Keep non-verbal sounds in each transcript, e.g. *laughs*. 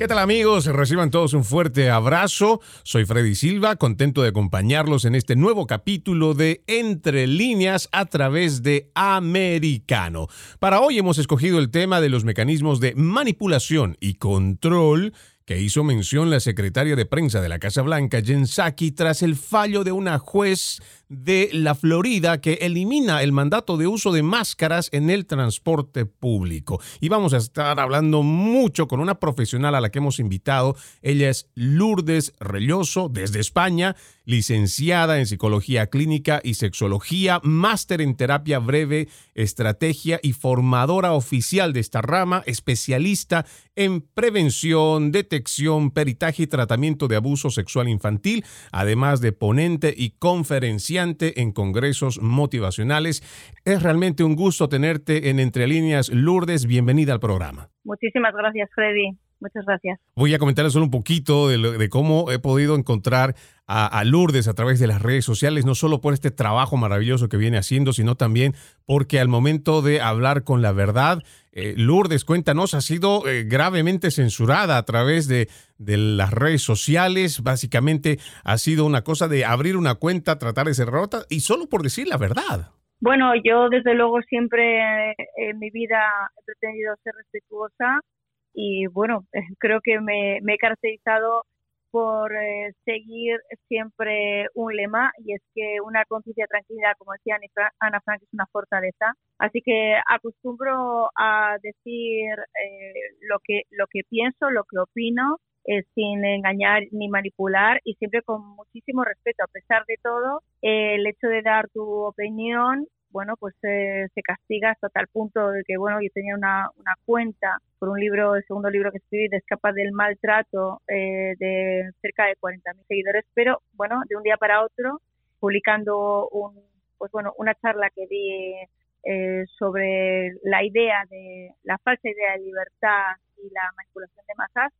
¿Qué tal amigos? Reciban todos un fuerte abrazo. Soy Freddy Silva, contento de acompañarlos en este nuevo capítulo de Entre líneas a través de Americano. Para hoy hemos escogido el tema de los mecanismos de manipulación y control que hizo mención la secretaria de prensa de la Casa Blanca, Jen Psaki, tras el fallo de una juez de la Florida que elimina el mandato de uso de máscaras en el transporte público. Y vamos a estar hablando mucho con una profesional a la que hemos invitado. Ella es Lourdes Relloso desde España, licenciada en psicología clínica y sexología, máster en terapia breve, estrategia y formadora oficial de esta rama, especialista en prevención, detección, peritaje y tratamiento de abuso sexual infantil, además de ponente y conferenciante en congresos motivacionales. Es realmente un gusto tenerte en Entre Líneas. Lourdes, bienvenida al programa. Muchísimas gracias, Freddy. Muchas gracias. Voy a comentarles solo un poquito de, cómo he podido encontrar a, Lourdes a través de las redes sociales, no solo por este trabajo maravilloso que viene haciendo, sino también porque al momento de hablar con la verdad, eh, Lourdes, cuéntanos, ha sido eh, gravemente censurada a través de, de, las redes sociales. Básicamente ha sido una cosa de abrir una cuenta, tratar de ser rota y solo por decir la verdad. Bueno, yo desde luego siempre en mi vida he pretendido ser respetuosa y bueno, *laughs* creo que me, he caracterizado por eh, seguir siempre un lema y es que una conciencia tranquila, como decía Ana Frank, es una fortaleza. Así que acostumbro a decir eh, lo que lo que pienso, lo que opino, eh, sin engañar ni manipular y siempre con muchísimo respeto. A pesar de todo, el hecho de dar tu opinión bueno, pues se castiga hasta tal punto de que, bueno, yo tenía una, una cuenta por un libro, el segundo libro que escribí, de Escapa del Maltrato, eh, de cerca de 40.000 seguidores, pero, bueno, de un día para otro, publicando un, pues bueno, una charla que di eh, sobre la idea de, la falsa idea de libertad y la manipulación de masas,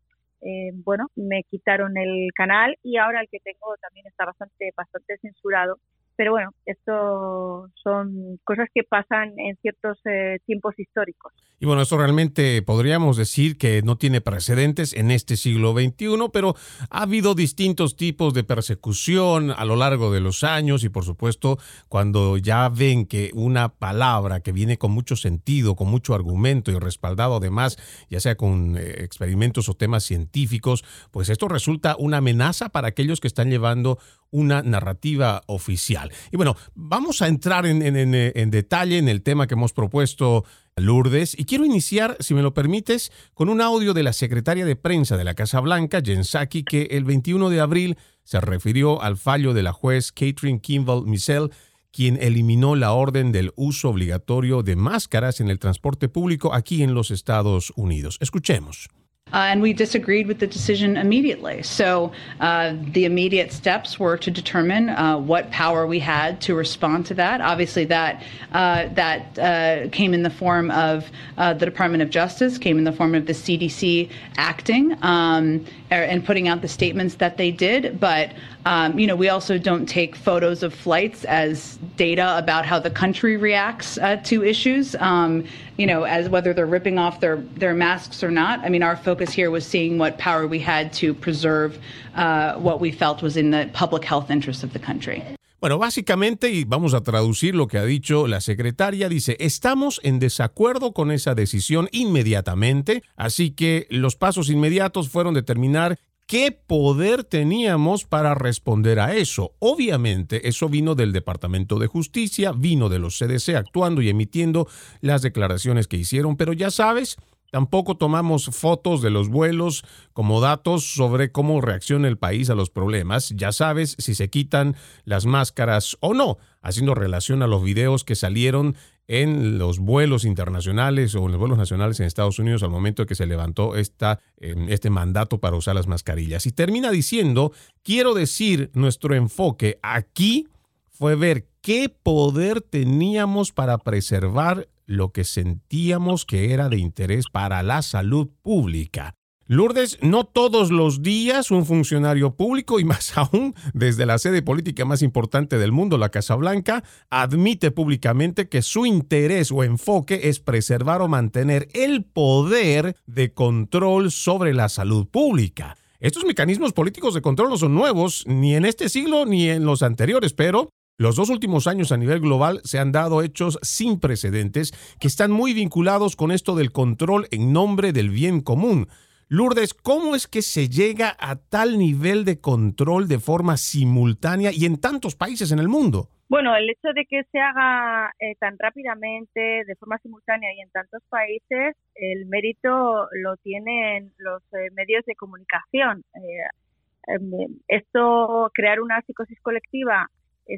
eh, bueno, me quitaron el canal y ahora el que tengo también está bastante, bastante censurado pero bueno, esto son cosas que pasan en ciertos eh, tiempos históricos. Y bueno, esto realmente podríamos decir que no tiene precedentes en este siglo XXI, pero ha habido distintos tipos de persecución a lo largo de los años y por supuesto cuando ya ven que una palabra que viene con mucho sentido, con mucho argumento y respaldado además, ya sea con eh, experimentos o temas científicos, pues esto resulta una amenaza para aquellos que están llevando una narrativa oficial. Y bueno, vamos a entrar en, detalle en el tema que hemos propuesto Lourdes y quiero iniciar, si me lo permites, con un audio de la secretaria de prensa de la Casa Blanca, Jen Psaki, que el 21 de abril se refirió al fallo de la juez Catherine Kimball Missel, quien eliminó la orden del uso obligatorio de máscaras en el transporte público aquí en los Estados Unidos. Escuchemos. Uh, and we disagreed with the decision immediately. So uh, the immediate steps were to determine uh, what power we had to respond to that. Obviously, that uh, that uh, came in the form of uh, the Department of Justice, came in the form of the CDC acting um, and putting out the statements that they did. But um, you know, we also don't take photos of flights as data about how the country reacts to issues. Um, you know, as whether they're ripping off their, their masks or not. I mean, our focus here was seeing what power we had to preserve uh, what we felt was in the public health interest of the country. Bueno, básicamente, y vamos a traducir lo que ha dicho la secretaria, dice, estamos en desacuerdo con esa decisión inmediatamente, así que los pasos inmediatos fueron determinar ¿Qué poder teníamos para responder a eso? Obviamente, eso vino del Departamento de Justicia, vino de los CDC actuando y emitiendo las declaraciones que hicieron, pero ya sabes, Tampoco tomamos fotos de los vuelos como datos sobre cómo reacciona el país a los problemas. Ya sabes si se quitan las máscaras o no, haciendo relación a los videos que salieron en los vuelos internacionales o en los vuelos nacionales en Estados Unidos al momento de que se levantó esta, este mandato para usar las mascarillas. Y termina diciendo, quiero decir, nuestro enfoque aquí fue ver qué poder teníamos para preservar lo que sentíamos que era de interés para la salud pública. Lourdes, no todos los días un funcionario público, y más *laughs* aún desde la sede política más importante del mundo, la Casa Blanca, admite públicamente que su interés o enfoque es preservar o mantener el poder de control sobre la salud pública. Estos mecanismos políticos de control no son nuevos, ni en este siglo ni en los anteriores, pero los dos últimos años a nivel global se han dado hechos sin precedentes que están muy vinculados con esto del control en nombre del bien común. Lourdes, ¿cómo es que se llega a tal nivel de control de forma simultánea y en tantos países en el mundo? Bueno, el hecho de que se haga eh, tan rápidamente, de forma simultánea y en tantos países, el mérito lo tienen los eh, medios de comunicación. Eh, em, esto, crear una psicosis colectiva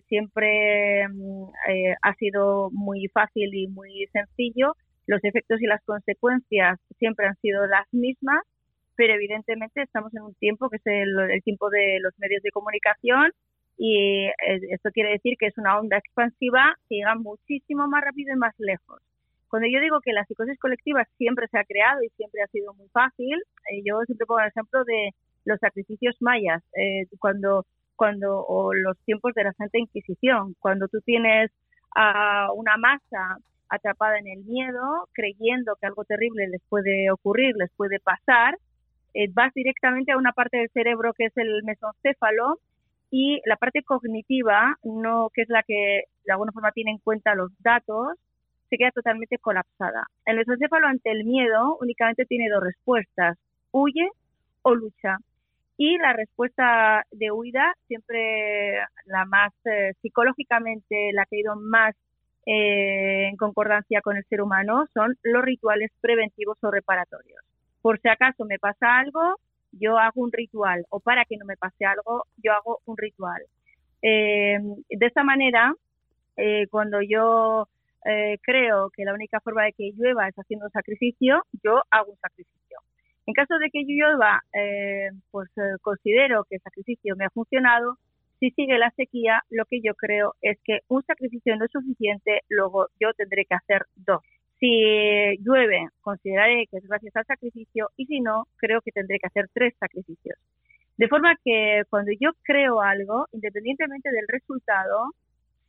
siempre mm, eh, ha sido muy fácil y muy sencillo. Los efectos y las consecuencias siempre han sido las mismas, pero evidentemente estamos en un tiempo que es el, tiempo de los medios de comunicación y eh, esto quiere decir que es una onda expansiva que llega muchísimo más rápido y más lejos. Cuando yo digo que la psicosis colectiva siempre se ha creado y siempre ha sido muy fácil, yo siempre pongo el ejemplo de los sacrificios mayas. cuando cuando o los tiempos de la Santa Inquisición, cuando tú tienes a una masa atrapada en el miedo, creyendo que algo terrible les puede ocurrir, les puede pasar, eh, vas directamente a una parte del cerebro que es el mesoncéfalo y la parte cognitiva, no que es la que de alguna forma tiene en cuenta los datos, se queda totalmente colapsada. El mesoncéfalo ante el miedo únicamente tiene dos respuestas, huye o lucha. Y la respuesta de huida, siempre la más eh, psicológicamente, la que ha ido más eh, en concordancia con el ser humano, son los rituales preventivos o reparatorios. Por si acaso me pasa algo, yo hago un ritual, o para que no me pase algo, yo hago un ritual. Eh, de esa manera, cuando yo creo que la única forma de que llueva es haciendo un sacrificio, yo hago un sacrificio. En caso de que yo eh, pues eh, considero que el sacrificio me ha funcionado, si sigue la sequía, lo que yo creo es que un sacrificio no es suficiente, luego yo tendré que hacer dos. Si llueve, consideraré que es gracias al sacrificio y si no, creo que tendré que hacer tres sacrificios. De forma que cuando yo creo algo, independientemente del resultado,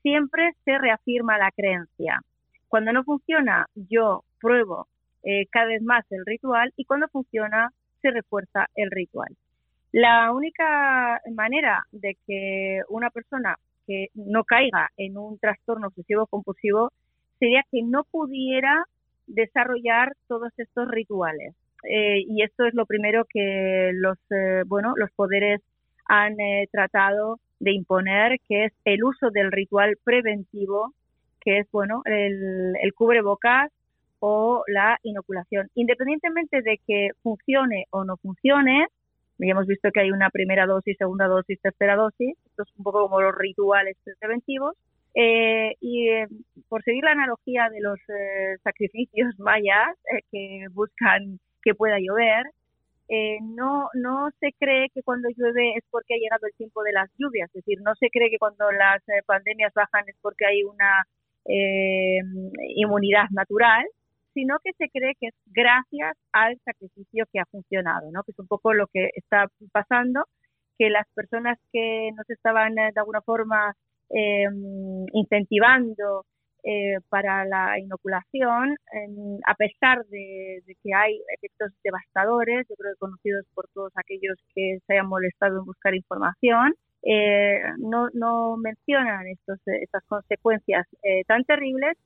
siempre se reafirma la creencia. Cuando no funciona, yo pruebo eh, cada vez más el ritual y cuando funciona se refuerza el ritual. La única manera de que una persona que no caiga en un trastorno obsesivo compulsivo sería que no pudiera desarrollar todos estos rituales. Eh, y esto es lo primero que los, eh, bueno, los poderes han tratado de imponer, que es el uso del ritual preventivo, que es bueno el, el cubrebocas, o la inoculación. Independientemente de que funcione o no funcione, ya hemos visto que hay una primera dosis, segunda dosis, tercera dosis, esto es un poco como los rituales preventivos, eh, y eh, por seguir la analogía de los eh, sacrificios *laughs* mayas que buscan que pueda llover, no, no se cree que cuando llueve es porque ha llegado el tiempo de las lluvias, es decir, no se cree que cuando las pandemias bajan es porque hay una inmunidad natural, sino que se cree que es gracias al sacrificio que ha funcionado, ¿no? Que es un poco lo que está pasando, que las personas que nos estaban eh, de alguna forma em, incentivando eh, para la inoculación, a pesar de, que hay efectos devastadores, yo creo que conocidos por todos aquellos que se hayan molestado en buscar información, eh, no, no mencionan estos, estas consecuencias tan terribles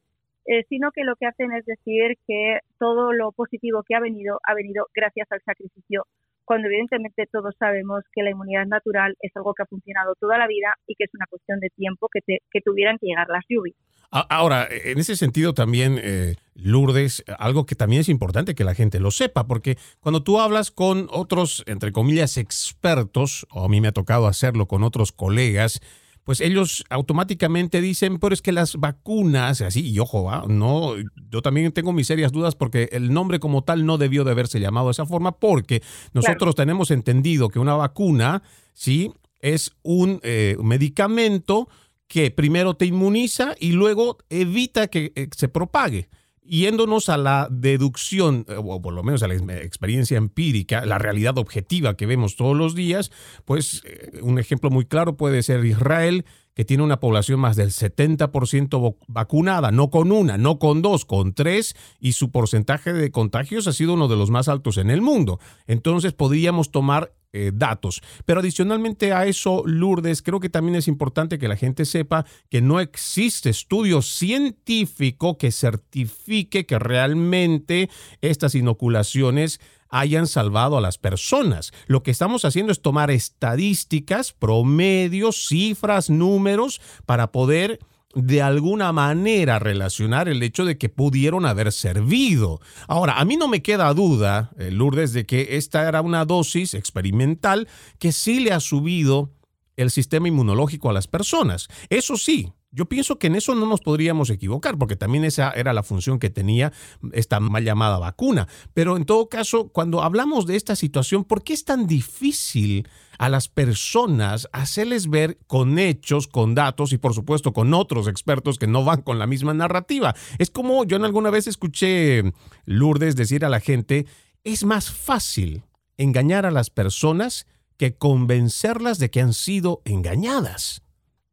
eh, sino que lo que hacen es decir que todo lo positivo que ha venido ha venido gracias al sacrificio cuando evidentemente todos sabemos que la inmunidad natural es algo que ha funcionado toda la vida y que es una cuestión de tiempo que, que tuvieran que llegar las lluvias. Ahora, en ese sentido también, eh, Lourdes, algo que también es importante que la gente lo sepa, porque cuando tú hablas con otros, entre comillas, expertos, o a mí me ha tocado hacerlo con otros colegas, pues ellos automáticamente dicen, pero es que las vacunas, así, y ojo, no, yo también tengo mis serias dudas porque el nombre como tal no debió de haberse llamado de esa forma, porque nosotros tenemos entendido que una vacuna, sí, es un eh, medicamento que primero te inmuniza y luego evita que eh, se propague. Yéndonos a la deducción, eh, o por lo menos a la experiencia empírica, la realidad objetiva que vemos todos los días, pues eh, un ejemplo muy claro puede ser Israel, que tiene una población más del 70% vacunada, no con una, no con dos, con tres, y su porcentaje de contagios ha sido uno de los más altos en el mundo. Entonces podríamos tomar eh, datos. Pero adicionalmente a eso, Lourdes, creo que también es importante que la gente sepa que no existe estudio científico que certifique que realmente estas inoculaciones hayan salvado a las personas. Lo que estamos haciendo es tomar estadísticas, promedios, cifras, números para poder de alguna manera relacionar el hecho de que pudieron haber servido. Ahora, a mí no me queda duda, eh, Lourdes, de que esta era una dosis experimental que sí le ha subido el sistema inmunológico a las personas. Eso sí, yo pienso que en eso no nos podríamos equivocar, porque también esa era la función que tenía esta mal llamada vacuna. Pero en todo caso, cuando hablamos de esta situación, ¿por qué es tan difícil a las personas hacerles ver con hechos, con datos y por supuesto con otros expertos que no van con la misma narrativa? Es como yo en alguna vez escuché Lourdes decir a la gente, es más fácil engañar a las personas que convencerlas de que han sido engañadas.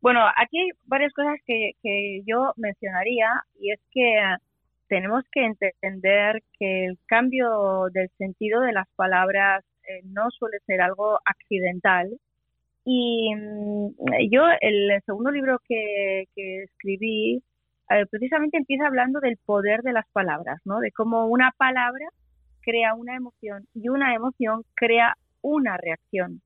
Bueno, aquí hay varias cosas que, que yo mencionaría y es que tenemos que entender que el cambio del sentido de las palabras eh, no suele ser algo accidental. Y mm, yo, el segundo libro que, que escribí, eh, precisamente empieza hablando del poder de las palabras, ¿no? De cómo una palabra crea una emoción y una emoción crea una reacción.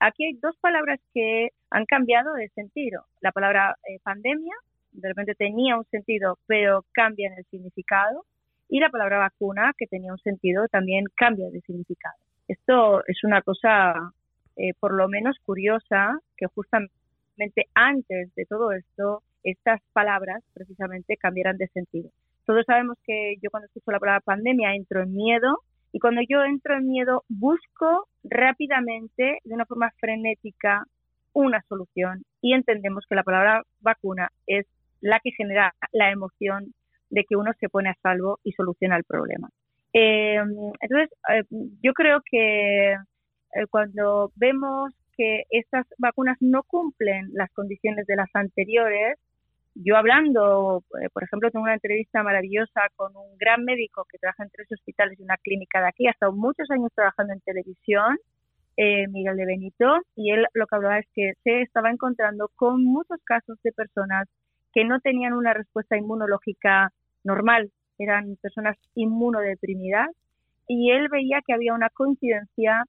Aquí hay dos palabras que han cambiado de sentido. La palabra eh, pandemia, de repente tenía un sentido, pero cambia en el significado. Y la palabra vacuna, que tenía un sentido, también cambia de significado. Esto es una cosa, eh, por lo menos curiosa, que justamente antes de todo esto, estas palabras precisamente cambiaran de sentido. Todos sabemos que yo cuando escucho la palabra pandemia entro en miedo, y cuando yo entro en miedo, busco rápidamente, de una forma frenética, una solución y entendemos que la palabra vacuna es la que genera la emoción de que uno se pone a salvo y soluciona el problema. Eh, entonces, eh, yo creo que eh, cuando vemos que estas vacunas no cumplen las condiciones de las anteriores, yo hablando, por ejemplo, tengo una entrevista maravillosa con un gran médico que trabaja en tres hospitales y una clínica de aquí, ha estado muchos años trabajando en televisión, eh, Miguel de Benito, y él lo que hablaba es que se estaba encontrando con muchos casos de personas que no tenían una respuesta inmunológica normal, eran personas inmunodeprimidas, y él veía que había una coincidencia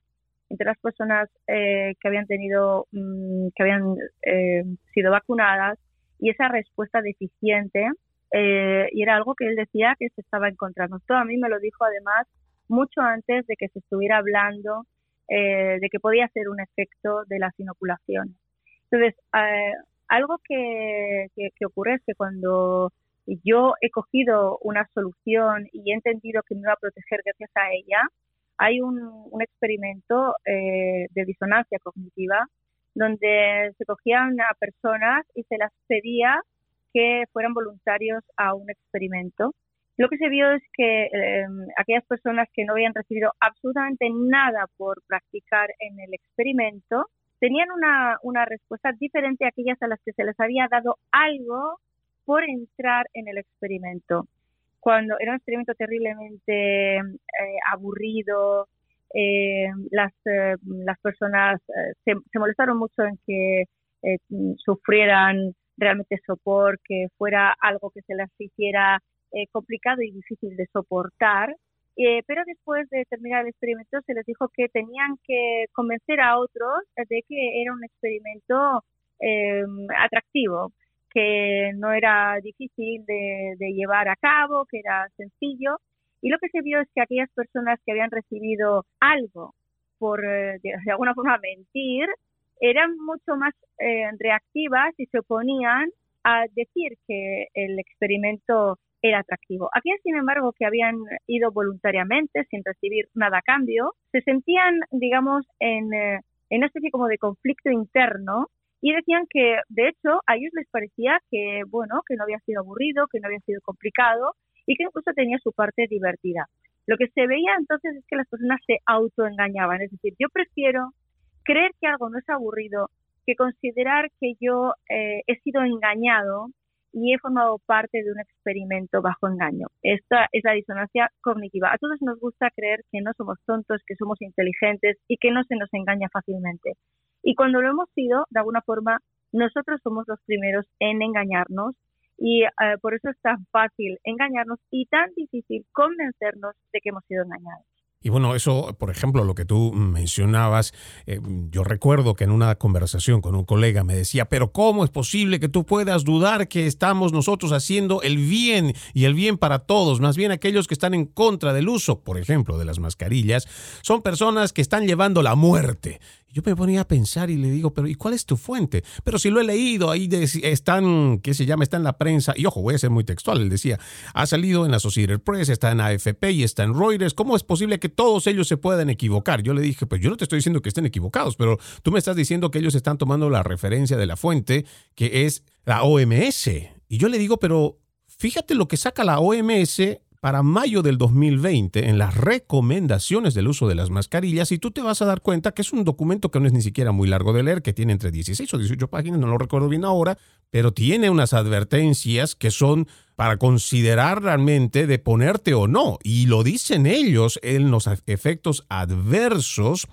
entre las personas eh, que habían tenido, mm, que habían eh, sido vacunadas y esa respuesta deficiente, y era algo que él decía que se estaba encontrando. Esto a mí me lo dijo además mucho antes de que se estuviera hablando eh, de que podía ser un efecto de las inoculaciones. Entonces, eh, algo que, que, ocurre es que cuando yo he cogido una solución y he entendido que me iba a proteger gracias a ella, hay un, un experimento eh, de disonancia cognitiva donde se cogían a personas y se las pedía que fueran voluntarios a un experimento lo que se vio es que em, aquellas personas que no habían recibido absolutamente nada por practicar en el experimento tenían una, una respuesta diferente a aquellas a las que se les había dado algo por entrar en el experimento. Cuando era un experimento terriblemente eh, aburrido, eh, las, eh, las personas se, se, molestaron mucho en que sufrieran realmente sopor, que fuera algo que se les hiciera eh, complicado y difícil de soportar. Eh, pero después de terminar el experimento se les dijo que tenían que convencer a otros de que era un experimento em, atractivo, que no era difícil de, llevar a cabo, que era sencillo. Y lo que se vio es que aquellas personas que habían recibido algo por, eh, de, alguna forma, mentir, eran mucho más eh, reactivas y se oponían a decir que el experimento era atractivo. Aquellas, sin embargo, que habían ido voluntariamente, sin recibir nada a cambio, se sentían, digamos, en, eh, en una especie como de conflicto interno y decían que, de hecho, a ellos les parecía que, bueno, que no había sido aburrido, que no había sido complicado y que incluso tenía su parte divertida. Lo que se veía entonces es que las personas se autoengañaban, es decir, yo prefiero creer que algo no es aburrido que considerar que yo eh, he sido engañado y he formado parte de un experimento bajo engaño. Esta es la disonancia cognitiva. A todos nos gusta creer que no somos tontos, que somos inteligentes y que no se nos engaña fácilmente. Y cuando lo hemos sido, de alguna forma, nosotros somos los primeros en engañarnos y eh, por eso es tan fácil engañarnos y tan difícil convencernos de que hemos sido engañados. Y bueno, eso, por ejemplo, lo que tú mencionabas, eh, yo recuerdo que en una conversación con un colega me decía, pero ¿cómo es posible que tú puedas dudar que estamos nosotros haciendo el bien y el bien para todos? Más bien aquellos que están en contra del uso, por ejemplo, de las mascarillas, son personas que están llevando la muerte. Yo me ponía a pensar y le digo, pero ¿y cuál es tu fuente? Pero si lo he leído, ahí están, ¿qué se llama? Está en la prensa. Y ojo, voy a ser muy textual. Él decía, ha salido en la Associated Press, está en AFP y está en Reuters. ¿Cómo es posible que todos ellos se puedan equivocar? Yo le dije, pues yo no te estoy diciendo que estén equivocados, pero tú me estás diciendo que ellos están tomando la referencia de la fuente, que es la OMS. Y yo le digo, pero fíjate lo que saca la OMS para mayo del 2020 en las recomendaciones del uso de las mascarillas y tú te vas a dar cuenta que es un documento que no es ni siquiera muy largo de leer, que tiene entre 16 o 18 páginas, no lo recuerdo bien ahora, pero tiene unas advertencias que son para considerar realmente de ponerte o no. Y lo dicen ellos en los efectos adversos,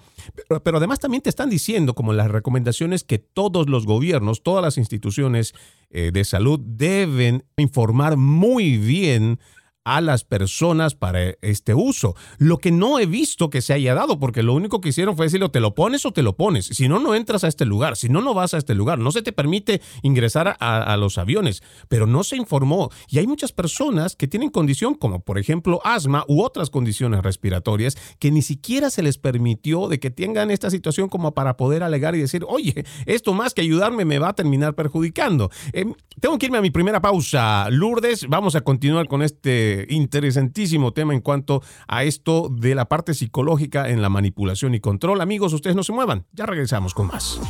pero, además también te están diciendo, como las recomendaciones, que todos los gobiernos, todas las instituciones eh, de salud deben informar muy bien a las personas para este uso. Lo que no he visto que se haya dado, porque lo único que hicieron fue decirle, te lo pones o te lo pones. Si no, no entras a este lugar. Si no, no vas a este lugar. No se te permite ingresar a, los aviones. Pero no se informó. Y hay muchas personas que tienen condición, como por ejemplo asma u otras condiciones respiratorias, que ni siquiera se les permitió de que tengan esta situación como para poder alegar y decir, oye, esto más que ayudarme me va a terminar perjudicando. Em, tengo que irme a mi primera pausa. Lourdes, vamos a continuar con este interesantísimo tema en cuanto a esto de la parte psicológica en la manipulación y control. Amigos, ustedes no se muevan, ya regresamos con más.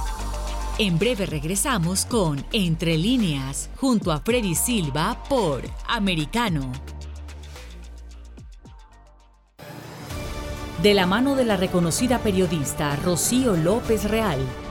En breve regresamos con Entre líneas, junto a Freddy Silva por Americano. De la mano de la reconocida periodista Rocío López Real,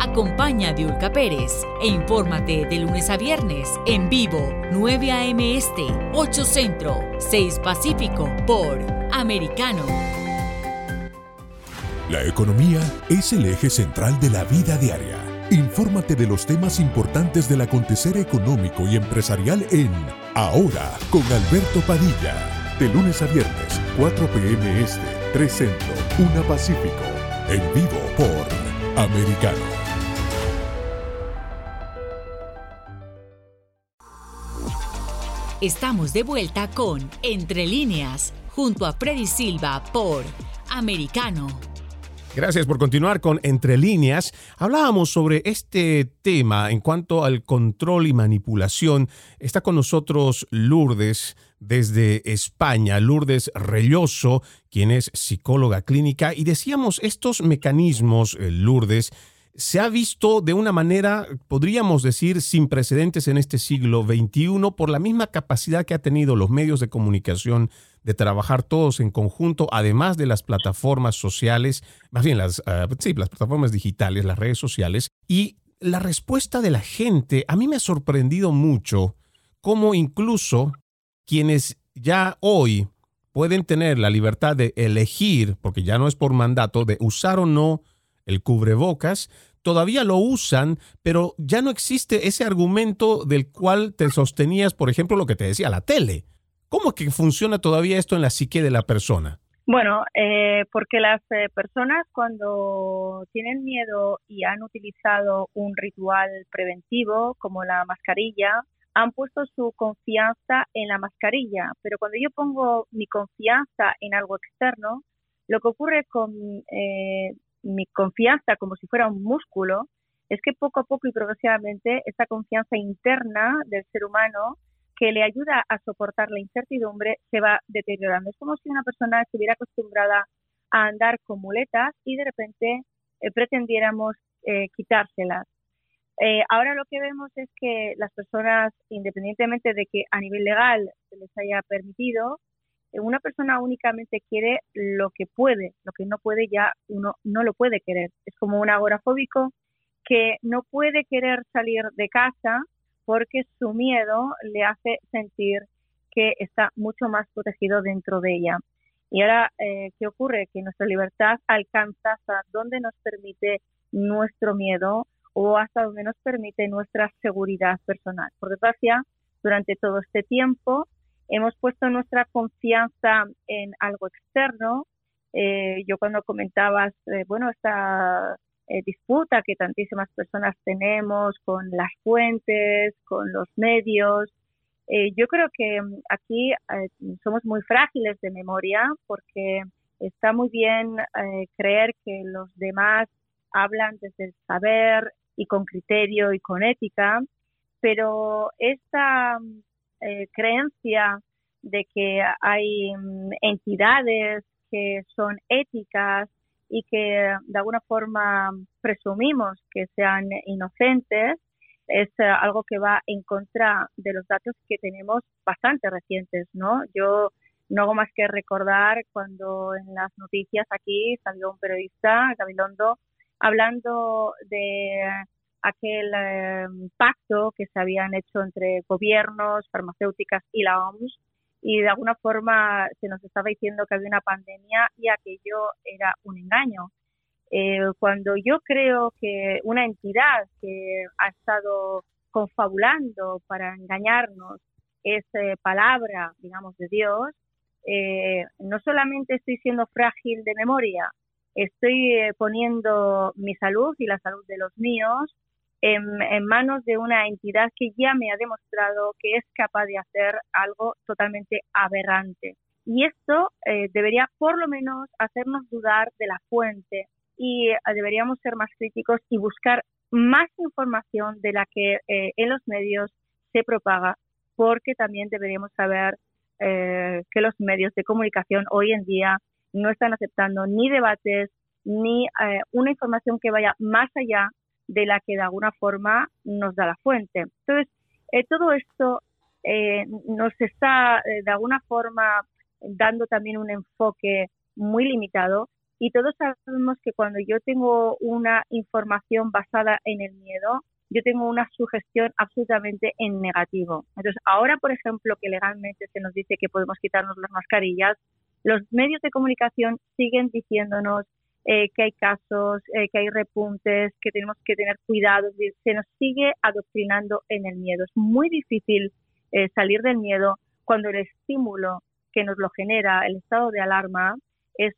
Acompaña a Diulca Pérez e infórmate de lunes a viernes en vivo 9 a.m. Este, 8 Centro, 6 Pacífico por Americano. La economía es el eje central de la vida diaria. Infórmate de los temas importantes del acontecer económico y empresarial en Ahora con Alberto Padilla. De lunes a viernes, 4 p.m. Este, 3 Centro, 1 Pacífico. En vivo por Americano. Estamos de vuelta con Entre líneas, junto a Freddy Silva por Americano. Gracias por continuar con Entre líneas. Hablábamos sobre este tema en cuanto al control y manipulación. Está con nosotros Lourdes desde España, Lourdes Relloso, quien es psicóloga clínica. Y decíamos, estos mecanismos, eh, Lourdes, se ha visto de una manera, podríamos decir, sin precedentes en este siglo XXI por la misma capacidad que ha tenido los medios de comunicación de trabajar todos en conjunto, además de las plataformas sociales, más bien las, ah, sí, las plataformas digitales, las redes sociales. Y la respuesta de la gente a mí me ha sorprendido mucho cómo incluso quienes ya hoy pueden tener la libertad de elegir, porque ya no es por mandato, de usar o no el cubrebocas, todavía lo usan, pero ya no existe ese argumento del cual te sostenías, por ejemplo, lo que te decía la tele. ¿Cómo es que funciona todavía esto en la psique de la persona? Bueno, eh, porque las eh, personas cuando tienen miedo y han utilizado un ritual preventivo como la mascarilla, han puesto su confianza en la mascarilla, pero cuando yo pongo mi confianza en algo externo, lo que ocurre con eh, mi confianza como si fuera un músculo es que poco a poco y progresivamente esta confianza interna del ser humano que le ayuda a soportar la incertidumbre se va deteriorando. Es como si una persona estuviera acostumbrada a andar con muletas y de repente eh, pretendiéramos eh, quitárselas. Eh, ahora lo que vemos es que las personas, independientemente de que a nivel legal se les haya permitido, una persona únicamente quiere lo que puede, lo que no puede ya uno no lo puede querer. Es como un agorafóbico que no puede querer salir de casa porque su miedo le hace sentir que está mucho más protegido dentro de ella. Y ahora, eh, ¿qué ocurre? Que nuestra libertad alcanza hasta donde nos permite nuestro miedo o hasta donde nos permite nuestra seguridad personal. Por desgracia, durante todo este tiempo hemos puesto nuestra confianza en algo externo. Eh, yo cuando comentabas, eh, bueno, esta eh, disputa que tantísimas personas tenemos con las fuentes, con los medios, yo creo que mm, aquí somos muy frágiles de memoria porque está muy bien creer que los demás hablan desde el saber y con criterio y con ética, pero esta eh, creencia de que hay mm, entidades que son éticas y que de alguna forma presumimos que sean inocentes, es eh, algo que va en contra de los datos que tenemos bastante recientes, ¿no? Yo no hago más que recordar cuando en las noticias aquí salió un periodista, Gabilondo, hablando de aquel em, pacto que se habían hecho entre gobiernos, farmacéuticas y la OMS y de alguna forma se nos estaba diciendo que había una pandemia y aquello era un engaño. Eh, cuando yo creo que una entidad que ha estado confabulando para engañarnos es eh, palabra, digamos, de Dios, eh, no solamente estoy siendo frágil de memoria, estoy poniendo mi salud y la salud de los míos en, manos de una entidad que ya me ha demostrado que es capaz de hacer algo totalmente aberrante. Y esto eh, debería por lo menos hacernos dudar de la fuente y eh, deberíamos ser más críticos y buscar más información de la que eh, en los medios se propaga, porque también deberíamos saber que los medios de comunicación hoy en día no están aceptando ni debates ni una información que vaya más allá de la que de alguna forma nos da la fuente. Entonces, eh, todo esto eh, nos está eh, de alguna forma dando también un enfoque muy limitado. Y todos sabemos que cuando yo tengo una información basada en el miedo, yo tengo una sugestión absolutamente en negativo. Entonces, ahora, por ejemplo, que legalmente se nos dice que podemos quitarnos las mascarillas, los medios de comunicación siguen diciéndonos eh, que hay casos, eh, que hay repuntes, que tenemos que tener cuidado, se nos sigue adoctrinando en el miedo. Es muy difícil eh, salir del miedo cuando el estímulo que nos lo genera el estado de alarma es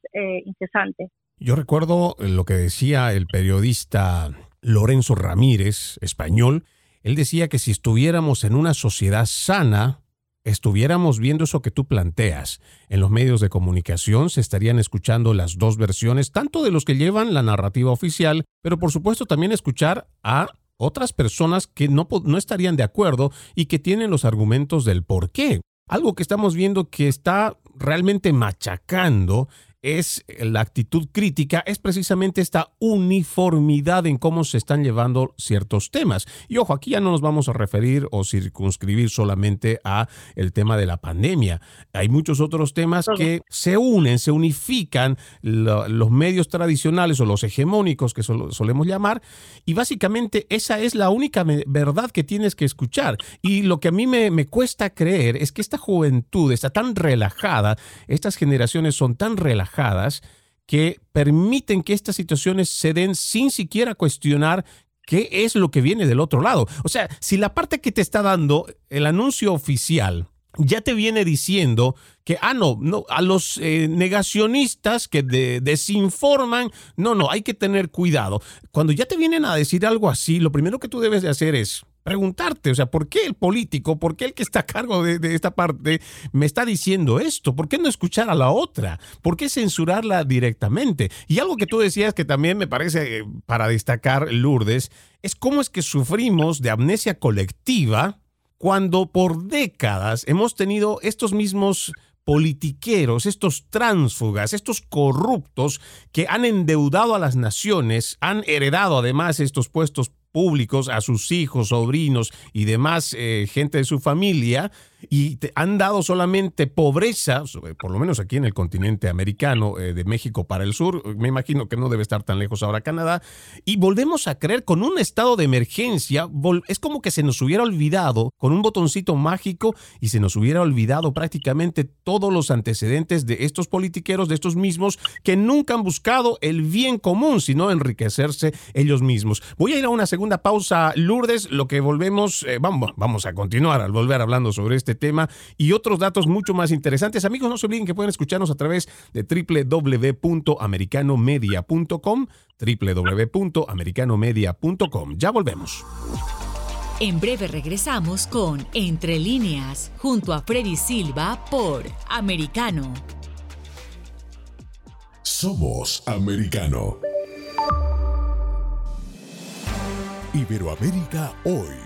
incesante. Yo recuerdo lo que decía el periodista Lorenzo Ramírez, español. Él decía que si estuviéramos en una sociedad sana, estuviéramos viendo eso que tú planteas. En los medios de comunicación se estarían escuchando las dos versiones, tanto de los que llevan la narrativa oficial, pero por supuesto también escuchar a otras personas que no, no estarían de acuerdo y que tienen los argumentos del por qué. Algo que estamos viendo que está realmente machacando es la actitud crítica, es precisamente esta uniformidad en cómo se están llevando ciertos temas. Y ojo, aquí ya no nos vamos a referir o circunscribir solamente a el tema de la pandemia. Hay muchos otros temas que se unen, se unifican los medios tradicionales o los hegemónicos que solemos llamar y básicamente esa es la única verdad que tienes que escuchar. Y lo que a mí me, me cuesta creer es que esta juventud está tan relajada, estas generaciones son tan relajadas, que permiten que estas situaciones se den sin siquiera cuestionar qué es lo que viene del otro lado. O sea, si la parte que te está dando el anuncio oficial ya te viene diciendo que, ah, no, no a los eh, negacionistas que desinforman, no, no, hay que tener cuidado. Cuando ya te vienen a decir algo así, lo primero que tú debes de hacer es preguntarte, o sea, ¿por qué el político, por qué el que está a cargo de, esta parte me está diciendo esto? ¿Por qué no escuchar a la otra? ¿Por qué censurarla directamente? Y algo que tú decías que también me parece eh, para destacar, Lourdes, es cómo es que sufrimos de amnesia colectiva cuando por décadas hemos tenido estos mismos politiqueros, estos tránsfugas, estos corruptos que han endeudado a las naciones, han heredado además estos puestos públicos a sus hijos, sobrinos y demás eh, gente de su familia y han dado solamente pobreza, por lo menos aquí en el continente americano, eh, de México para el sur, me imagino que no debe estar tan lejos ahora Canadá, y volvemos a creer con un estado de emergencia, es como que se nos hubiera olvidado con un botoncito mágico y se nos hubiera olvidado prácticamente todos los antecedentes de estos politiqueros, de estos mismos, que nunca han buscado el bien común, sino enriquecerse ellos mismos. Voy a ir a una segunda pausa, Lourdes, lo que volvemos, eh, vamos, vamos a continuar al volver hablando sobre este tema y otros datos mucho más interesantes. Amigos, no se olviden que pueden escucharnos a través de www.americanomedia.com, www.americanomedia.com. Ya volvemos. En breve regresamos con Entre líneas, junto a Freddy Silva por Americano. Somos Americano. Iberoamérica hoy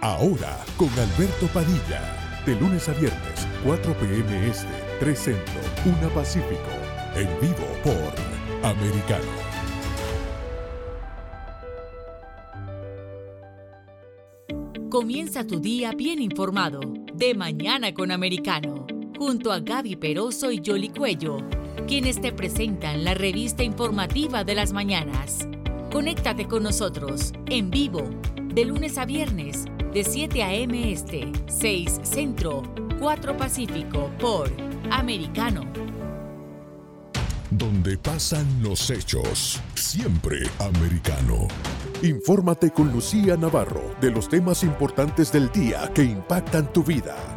Ahora con Alberto Padilla. De lunes a viernes, 4 p.m. Este, 3 Centro, 1 Pacífico. En vivo por Americano. Comienza tu día bien informado. De mañana con Americano. Junto a Gaby Peroso y Jolly Cuello. Quienes te presentan la revista informativa de las mañanas. Conéctate con nosotros en vivo de lunes a viernes de 7 a.m. Este, 6 Centro, 4 Pacífico por Americano. Donde pasan los hechos, siempre americano. Infórmate con Lucía Navarro de los temas importantes del día que impactan tu vida.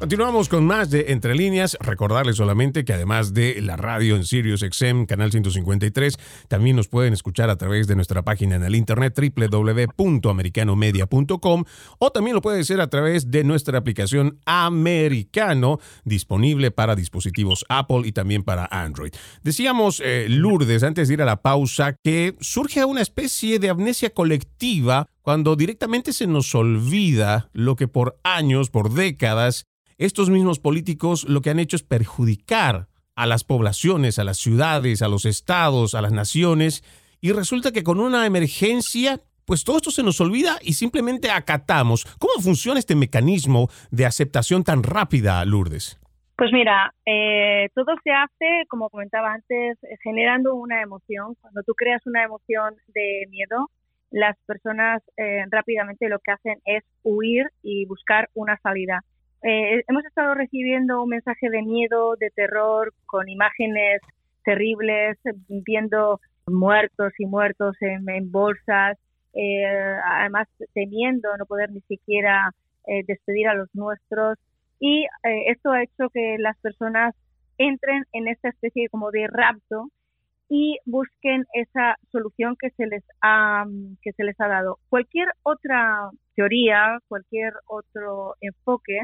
Continuamos con más de Entre Líneas. Recordarles solamente que además de la radio en Sirius XM, canal 153, también nos pueden escuchar a través de nuestra página en el internet www.americanomedia.com o también lo puede hacer a través de nuestra aplicación Americano, disponible para dispositivos Apple y también para Android. Decíamos, eh, Lourdes, antes de ir a la pausa, que surge una especie de amnesia colectiva cuando directamente se nos olvida lo que por años, por décadas, estos mismos políticos lo que han hecho es perjudicar a las poblaciones, a las ciudades, a los estados, a las naciones, y resulta que con una emergencia, pues todo esto se nos olvida y simplemente acatamos. ¿Cómo funciona este mecanismo de aceptación tan rápida, Lourdes? Pues mira, eh, todo se hace, como comentaba antes, generando una emoción. Cuando tú creas una emoción de miedo, las personas eh, rápidamente lo que hacen es huir y buscar una salida. Eh, hemos estado recibiendo un mensaje de miedo, de terror, con imágenes terribles, viendo muertos y muertos en, bolsas, eh, además temiendo no poder ni siquiera eh, despedir a los nuestros. Y esto ha hecho que las personas entren en esta especie como de rapto y busquen esa solución que se les ha que se les ha dado. Cualquier otra teoría, cualquier otro enfoque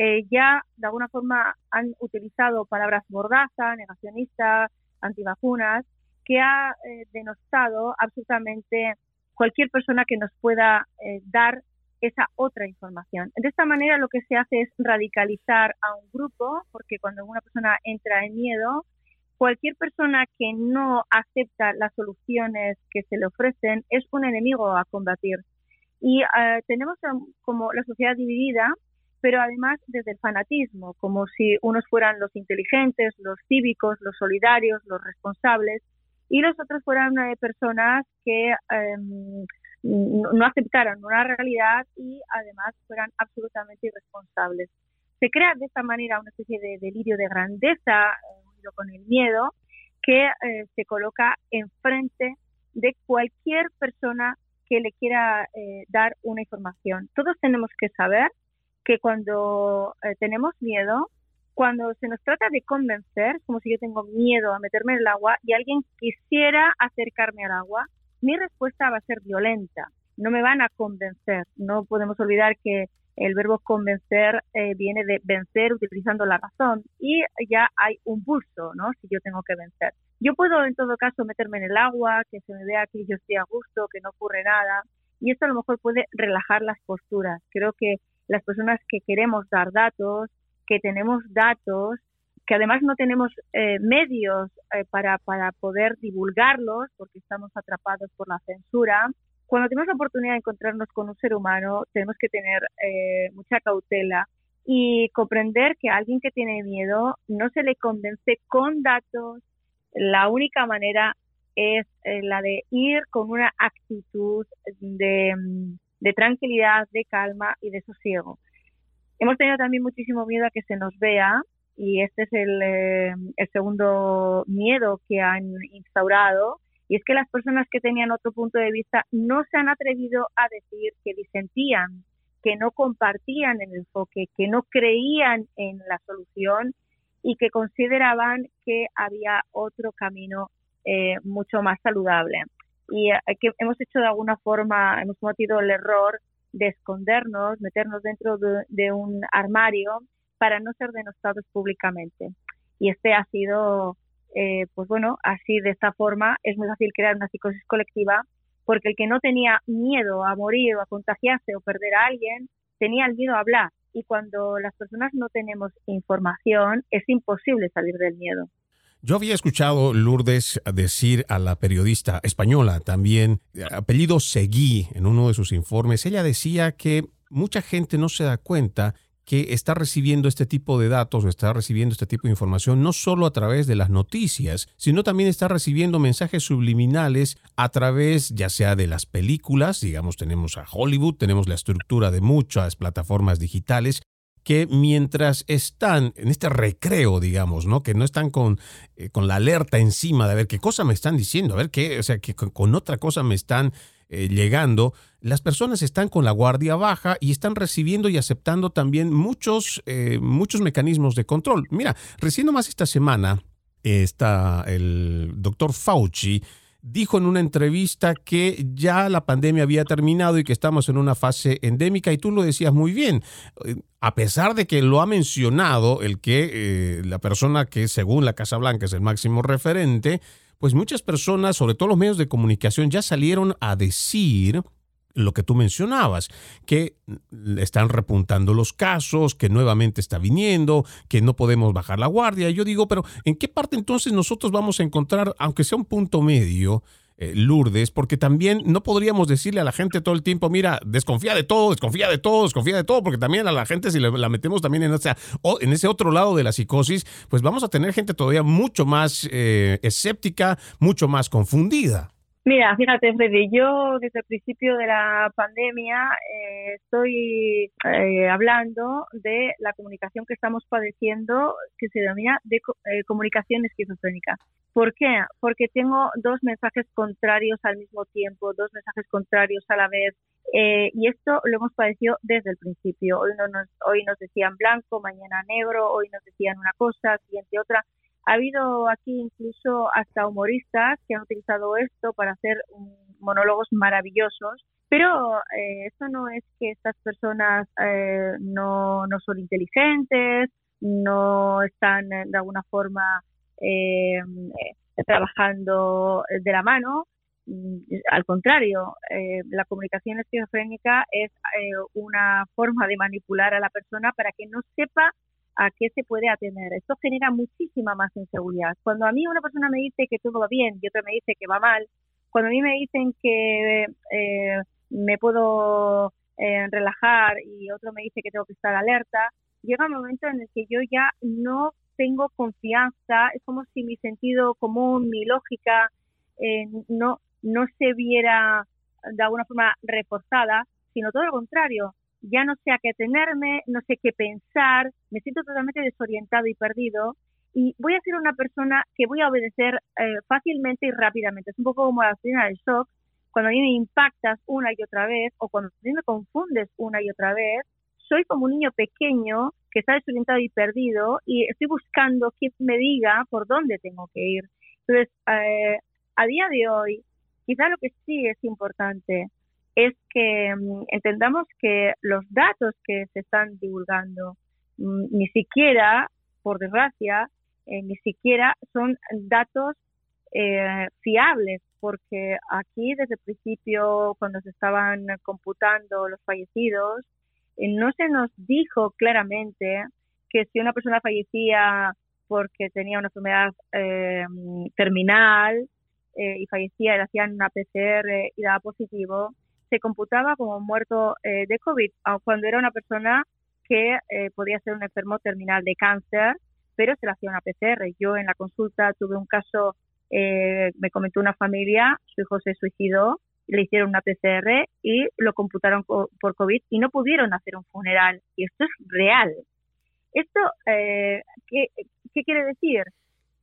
eh, ya de alguna forma han utilizado palabras mordaza, negacionista, antivacunas, que ha eh, denostado absolutamente cualquier persona que nos pueda eh, dar esa otra información. De esta manera lo que se hace es radicalizar a un grupo, porque cuando una persona entra en miedo, cualquier persona que no acepta las soluciones que se le ofrecen es un enemigo a combatir. Y tenemos como la sociedad dividida pero además desde el fanatismo, como si unos fueran los inteligentes, los cívicos, los solidarios, los responsables, y los otros fueran eh, personas que em, no aceptaran una realidad y además fueran absolutamente irresponsables. Se crea de esta manera una especie de delirio de grandeza eh, unido con el miedo que eh, se coloca enfrente de cualquier persona que le quiera dar una información. Todos tenemos que saber que cuando eh, tenemos miedo, cuando se nos trata de convencer, como si yo tengo miedo a meterme en el agua y alguien quisiera acercarme al agua, mi respuesta va a ser violenta. No me van a convencer. No podemos olvidar que el verbo convencer eh, viene de vencer utilizando la razón y ya hay un pulso, ¿no? Si yo tengo que vencer. Yo puedo en todo caso meterme en el agua, que se me vea que yo estoy a gusto, que no ocurre nada y esto a lo mejor puede relajar las posturas. Creo que las personas que queremos dar datos, que tenemos datos, que además no tenemos eh, medios eh, para, para poder divulgarlos porque estamos atrapados por la censura. Cuando tenemos la oportunidad de encontrarnos con un ser humano, tenemos que tener eh, mucha cautela y comprender que a alguien que tiene miedo no se le convence con datos. La única manera es la de ir con una actitud de mm, de tranquilidad, de calma y de sosiego. Hemos tenido también muchísimo miedo a que se nos vea y este es el, eh, el segundo miedo que han instaurado y es que las personas que tenían otro punto de vista no se han atrevido a decir que disentían, que no compartían el enfoque, que no creían en la solución y que consideraban que había otro camino eh, mucho más saludable y eh, que hemos hecho de alguna forma, hemos cometido el error de escondernos, meternos dentro de, un armario para no ser denostados públicamente. Y este ha sido eh, pues bueno, así de esta forma es muy fácil crear una psicosis colectiva porque el que no tenía miedo a morir o a contagiarse o perder a alguien, tenía el miedo a hablar. Y cuando las personas no tenemos información, es imposible salir del miedo. Yo había escuchado Lourdes decir a la periodista española también, apellido Seguí, en uno de sus informes, ella decía que mucha gente no se da cuenta que está recibiendo este tipo de datos o está recibiendo este tipo de información no solo a través de las noticias, sino también está recibiendo mensajes subliminales a través ya sea de las películas, digamos tenemos a Hollywood, tenemos la estructura de muchas plataformas digitales, que mientras están en este recreo, digamos, ¿no? Que no están con, eh, con la alerta encima de ver qué cosa me están diciendo, a ver qué, o sea, que con, otra cosa me están eh, llegando, las personas están con la guardia baja y están recibiendo y aceptando también muchos, eh, muchos mecanismos de control. Mira, recién más esta semana está el doctor Fauci dijo en una entrevista que ya la pandemia había terminado y que estamos en una fase endémica y tú lo decías muy bien. Eh, a pesar de que lo ha mencionado el que eh, la persona que según la Casa Blanca es el máximo referente, pues muchas personas, sobre todo los medios de comunicación, ya salieron a decir lo que tú mencionabas, que están repuntando los casos, que nuevamente está viniendo, que no podemos bajar la guardia. Yo digo, pero ¿en qué parte entonces nosotros vamos a encontrar, aunque sea un punto medio, eh, Lourdes, porque también no podríamos decirle a la gente todo el tiempo, mira, desconfía de todo, desconfía de todo, desconfía de todo, porque también a la gente si la metemos también en, esa, en ese otro lado de la psicosis, pues vamos a tener gente todavía mucho más eh, escéptica, mucho más confundida. Mira, fíjate, Freddy, yo desde el principio de la pandemia eh, estoy eh, hablando de la comunicación que estamos padeciendo, que se denomina de eh, comunicación esquizofrénica. ¿Por qué? Porque tengo dos mensajes contrarios al mismo tiempo, dos mensajes contrarios a la vez. y esto lo hemos padecido desde el principio. Hoy, nos, hoy nos decían blanco, mañana negro, hoy nos decían una cosa, siguiente otra. Ha habido aquí incluso hasta humoristas que han utilizado esto para hacer monólogos maravillosos, pero eh, esto no es que estas personas eh, no, no, son inteligentes, no están de alguna forma eh, trabajando de la mano. Mm, al contrario, la comunicación esquizofrénica es una forma de manipular a la persona para que no sepa a qué se puede atender. Esto genera muchísima más inseguridad. Cuando a mí una persona me dice que todo va bien y otra me dice que va mal, cuando a mí me dicen que eh, me puedo eh, relajar y otro me dice que tengo que estar alerta, llega un momento en el que yo ya no tengo confianza, es como si mi sentido común, mi lógica, eh, no, no se viera de alguna forma reforzada, sino todo lo contrario ya no sé a qué tenerme, no sé qué pensar, me siento totalmente desorientado y perdido y voy a ser una persona que voy a obedecer eh, fácilmente y rápidamente. Es un poco como la escena del shock, cuando a mí me impactas una y otra vez o cuando a mí me confundes una y otra vez, soy como un niño pequeño que está desorientado y perdido y estoy buscando quien me diga por dónde tengo que ir. Entonces, eh, a día de hoy, quizá lo que sí es importante es que mm, entendamos que los datos que se están divulgando mm, ni siquiera, por desgracia, eh, ni siquiera son datos eh, fiables, porque aquí desde el principio, cuando se estaban computando los fallecidos, eh, no se nos dijo claramente que si una persona fallecía porque tenía una enfermedad terminal y fallecía y le hacían una PCR y daba positivo, se computaba como muerto eh, de COVID, cuando era una persona que eh, podía ser un enfermo terminal de cáncer, pero se le hacía una PCR. Yo en la consulta tuve un caso, eh, me comentó una familia, su hijo se suicidó, le hicieron una PCR y lo computaron por COVID y no pudieron hacer un funeral. Y esto es real. ¿Esto ¿qué, qué quiere decir?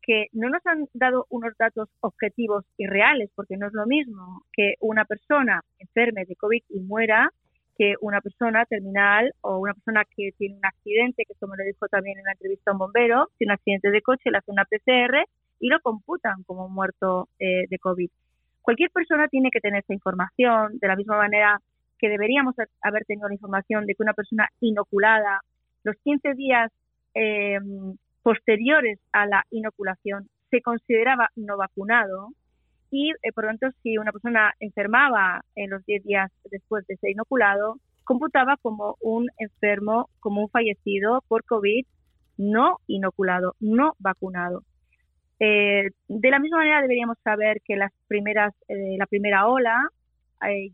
Que no nos han dado unos datos objetivos y reales, porque no es lo mismo que una persona enferme de COVID y muera que una persona terminal o una persona que tiene un accidente, que como lo dijo también en la entrevista a un bombero, tiene un accidente de coche, le hace una PCR y lo computan como muerto eh, de COVID. Cualquier persona tiene que tener esa información, de la misma manera que deberíamos haber tenido la información de que una persona inoculada los 15 días eh, posteriores a la inoculación se consideraba no vacunado y eh, por lo tanto si una persona enfermaba en los 10 días después de ser inoculado, computaba como un enfermo, como un fallecido por COVID no inoculado, no vacunado. Eh, de la misma manera deberíamos saber que las primeras, eh, la primera ola,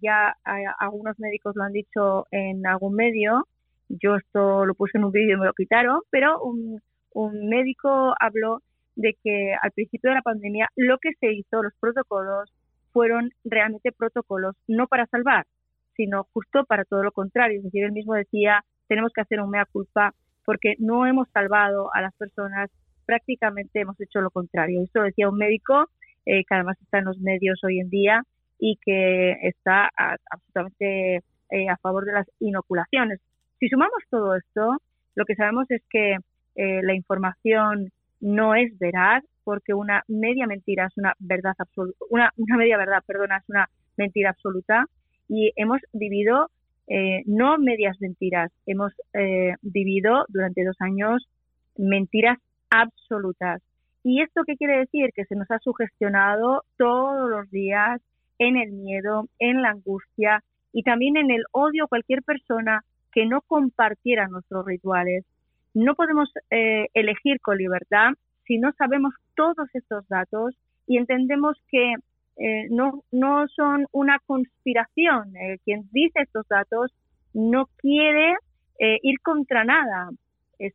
ya algunos médicos lo han dicho en algún medio, yo esto lo puse en un vídeo y me lo quitaron, pero un, un médico habló de que al principio de la pandemia lo que se hizo, los protocolos, fueron realmente protocolos no para salvar, sino justo para todo lo contrario. Es decir, él mismo decía, tenemos que hacer un mea culpa porque no hemos salvado a las personas, prácticamente hemos hecho lo contrario. Esto decía un médico eh, que además está en los medios hoy en día y que está absolutamente eh, a favor de las inoculaciones. Si sumamos todo esto, lo que sabemos es que eh, la información no es veraz porque una media mentira es una verdad absoluta, una, una media verdad, perdona, es una mentira absoluta y hemos vivido eh, no medias mentiras, hemos eh, vivido durante dos años mentiras absolutas. ¿Y esto qué quiere decir? Que se nos ha sugestionado todos los días en el miedo, en la angustia y también en el odio a cualquier persona que no compartiera nuestros rituales, no podemos eh, elegir con libertad si no sabemos todos estos datos y entendemos que eh, no, no son una conspiración. Eh, quien dice estos datos no quiere ir contra nada.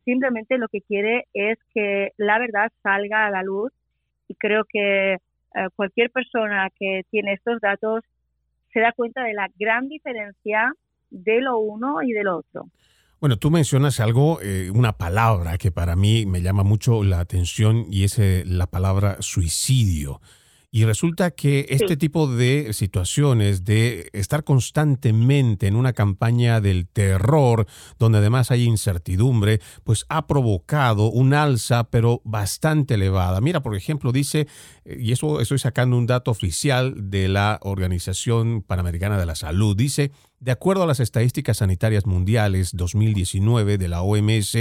simplemente lo que quiere es que la verdad salga a la luz y creo que cualquier persona que tiene estos datos se da cuenta de la gran diferencia de lo uno y del otro. Bueno, tú mencionas algo, eh, una palabra que para mí me llama mucho la atención y es eh, la palabra suicidio. Y resulta que este tipo de situaciones, de estar constantemente en una campaña del terror, donde además hay incertidumbre, pues ha provocado un alza, pero bastante elevada. Mira, por ejemplo, dice, eh, y eso estoy sacando un dato oficial de la Organización Panamericana de la Salud, dice, de acuerdo a las estadísticas sanitarias mundiales 2019 de la OMS,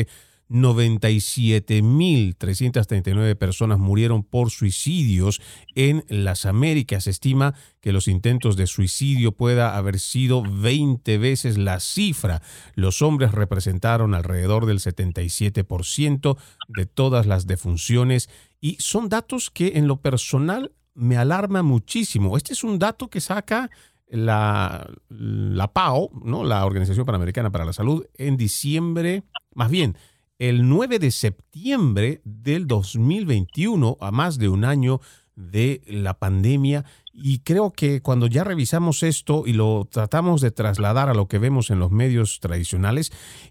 97.339 personas murieron por suicidios en las Américas. Se estima que los intentos de suicidio pueda haber sido 20 veces la cifra. Los hombres representaron alrededor del 77% de todas las defunciones y son datos que en lo personal me alarma muchísimo. Este es un dato que saca la, la PAO, ¿no? la Organización Panamericana para la Salud, en diciembre, más bien, el 9 de septiembre del 2021, a más de un año de la pandemia. Y creo que cuando ya revisamos esto y lo tratamos de trasladar a lo que vemos en los medios tradicionales,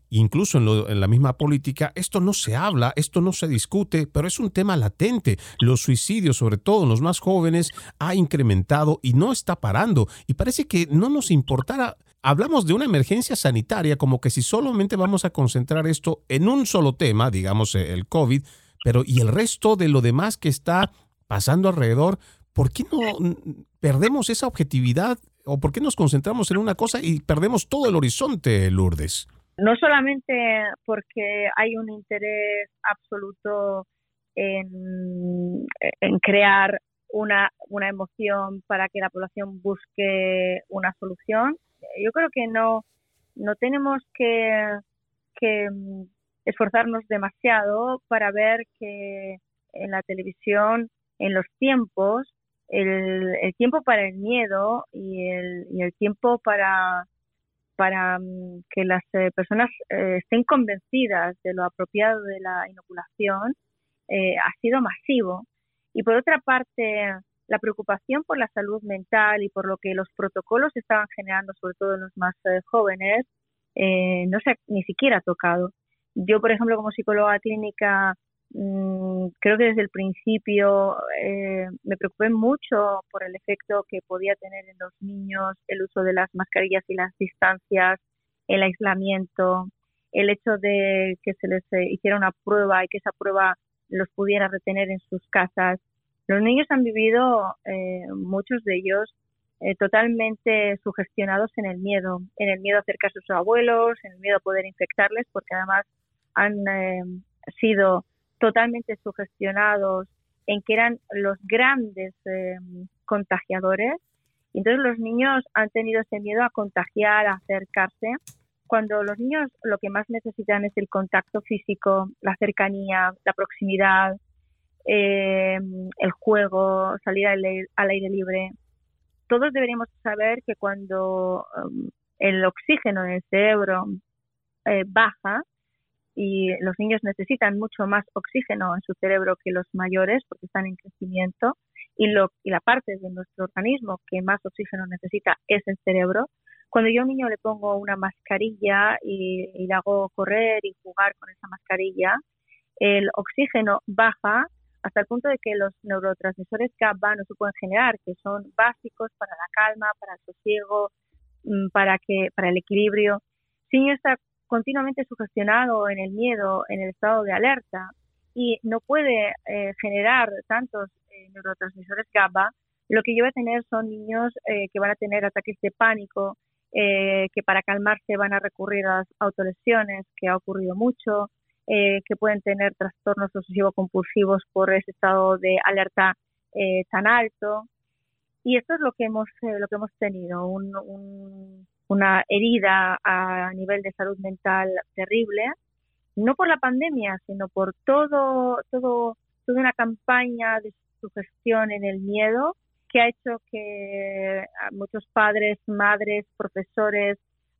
incluso en, en, la misma política, esto no se habla, esto no se discute, pero es un tema latente. Los suicidios, sobre todo en los más jóvenes, ha incrementado y no está parando. Y parece que no nos importara hablamos de una emergencia sanitaria como que si solamente vamos a concentrar esto en un solo tema, digamos eh, el COVID, pero y el resto de lo demás que está pasando alrededor, ¿por qué no perdemos esa objetividad o por qué nos concentramos en una cosa y perdemos todo el horizonte, Lourdes? No solamente porque hay un interés absoluto en, crear una, una emoción para que la población busque una solución, yo creo que no, no tenemos que, que mm, esforzarnos demasiado para ver que en la televisión, en los tiempos, el, el tiempo para el miedo y el, y el tiempo para, para mm, que las eh, personas eh, estén convencidas de lo apropiado de la inoculación eh, ha sido masivo. Y por otra parte, la preocupación por la salud mental y por lo que los protocolos estaban generando, sobre todo en los más eh, jóvenes, eh, no se ha ni siquiera tocado. Yo, por ejemplo, como psicóloga clínica, mm, creo que desde el principio eh, me preocupé mucho por el efecto que podía tener en los niños el uso de las mascarillas y las distancias, el aislamiento, el hecho de que se les hiciera una prueba y que esa prueba los pudiera retener en sus casas los niños han vivido, eh, muchos de ellos, eh, totalmente sugestionados en el miedo, en el miedo a acercarse a sus abuelos, en el miedo a poder infectarles, porque además han eh, sido totalmente sugestionados en que eran los grandes contagiadores. entonces los niños han tenido ese miedo a contagiar, a acercarse, cuando los niños lo que más necesitan es el contacto físico, la cercanía, la proximidad, eh, el juego, salir al aire, libre. Todos deberíamos saber que cuando um, el oxígeno en el cerebro eh, baja, y los niños necesitan mucho más oxígeno en su cerebro que los mayores porque están en crecimiento y, lo, y la parte de nuestro organismo que más oxígeno necesita es el cerebro. Cuando yo a un niño le pongo una mascarilla y, le hago correr y jugar con esa mascarilla, el oxígeno baja hasta el punto de que los neurotransmisores GABA no se pueden generar, que son básicos para la calma, para el sosiego, mm, para, que, para el equilibrio. Si niño está continuamente sugestionado en el miedo, en el estado de alerta y no puede eh, generar tantos eh, neurotransmisores GABA, lo que yo voy a tener son niños eh, que van a tener ataques de pánico, que para calmarse van a recurrir a las autolesiones, que ha ocurrido mucho, que pueden tener trastornos obsesivo-compulsivos por ese estado de alerta tan alto. Y esto es lo que hemos, lo que hemos tenido, un una herida a nivel de salud mental terrible, no por la pandemia, sino por todo, todo, toda una campaña de sugestión en el miedo que ha hecho que muchos padres, madres, profesores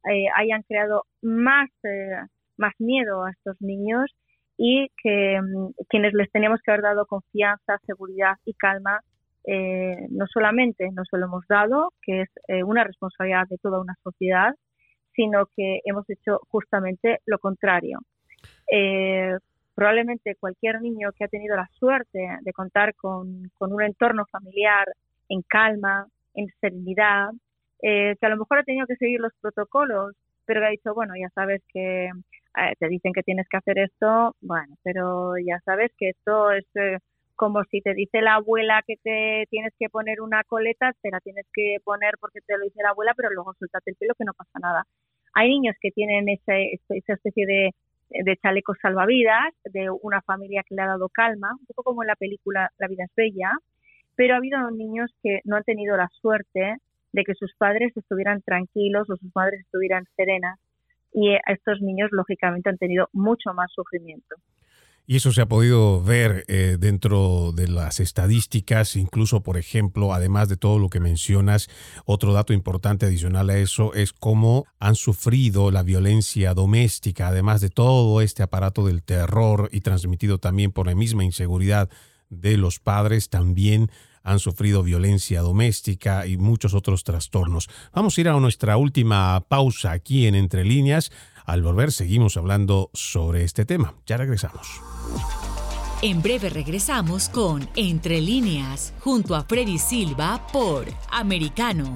eh, hayan creado más, eh, más miedo a estos niños y que mm, quienes les teníamos que haber dado confianza, seguridad y calma eh, no solamente nos lo hemos dado, que es eh, una responsabilidad de toda una sociedad, sino que hemos hecho justamente lo contrario. Eh, probablemente cualquier niño que ha tenido la suerte de contar con, un entorno familiar en calma, en serenidad, que a lo mejor ha tenido que seguir los protocolos, pero que ha dicho, bueno, ya sabes que te dicen que tienes que hacer esto, bueno, pero ya sabes que esto es como si te dice la abuela que te tienes que poner una coleta, te la tienes que poner porque te lo dice la abuela, pero luego suéltate el pelo que no pasa nada. Hay niños que tienen ese, esa especie de, de chalecos salvavidas, de una familia que le ha dado calma, un poco como en la película La vida es bella, pero ha habido niños que no han tenido la suerte de que sus padres estuvieran tranquilos o sus madres estuvieran serenas y estos niños lógicamente han tenido mucho más sufrimiento. Y eso se ha podido ver eh, dentro de las estadísticas, incluso, por ejemplo, además de todo lo que mencionas, otro dato importante adicional a eso es cómo han sufrido la violencia doméstica, además de todo este aparato del terror y transmitido también por la misma inseguridad de los padres, también han sufrido violencia doméstica y muchos otros trastornos. Vamos a ir a nuestra última pausa aquí en Entre Líneas. Al volver seguimos hablando sobre este tema. Ya regresamos. En breve regresamos con Entre líneas, junto a Freddy Silva por Americano.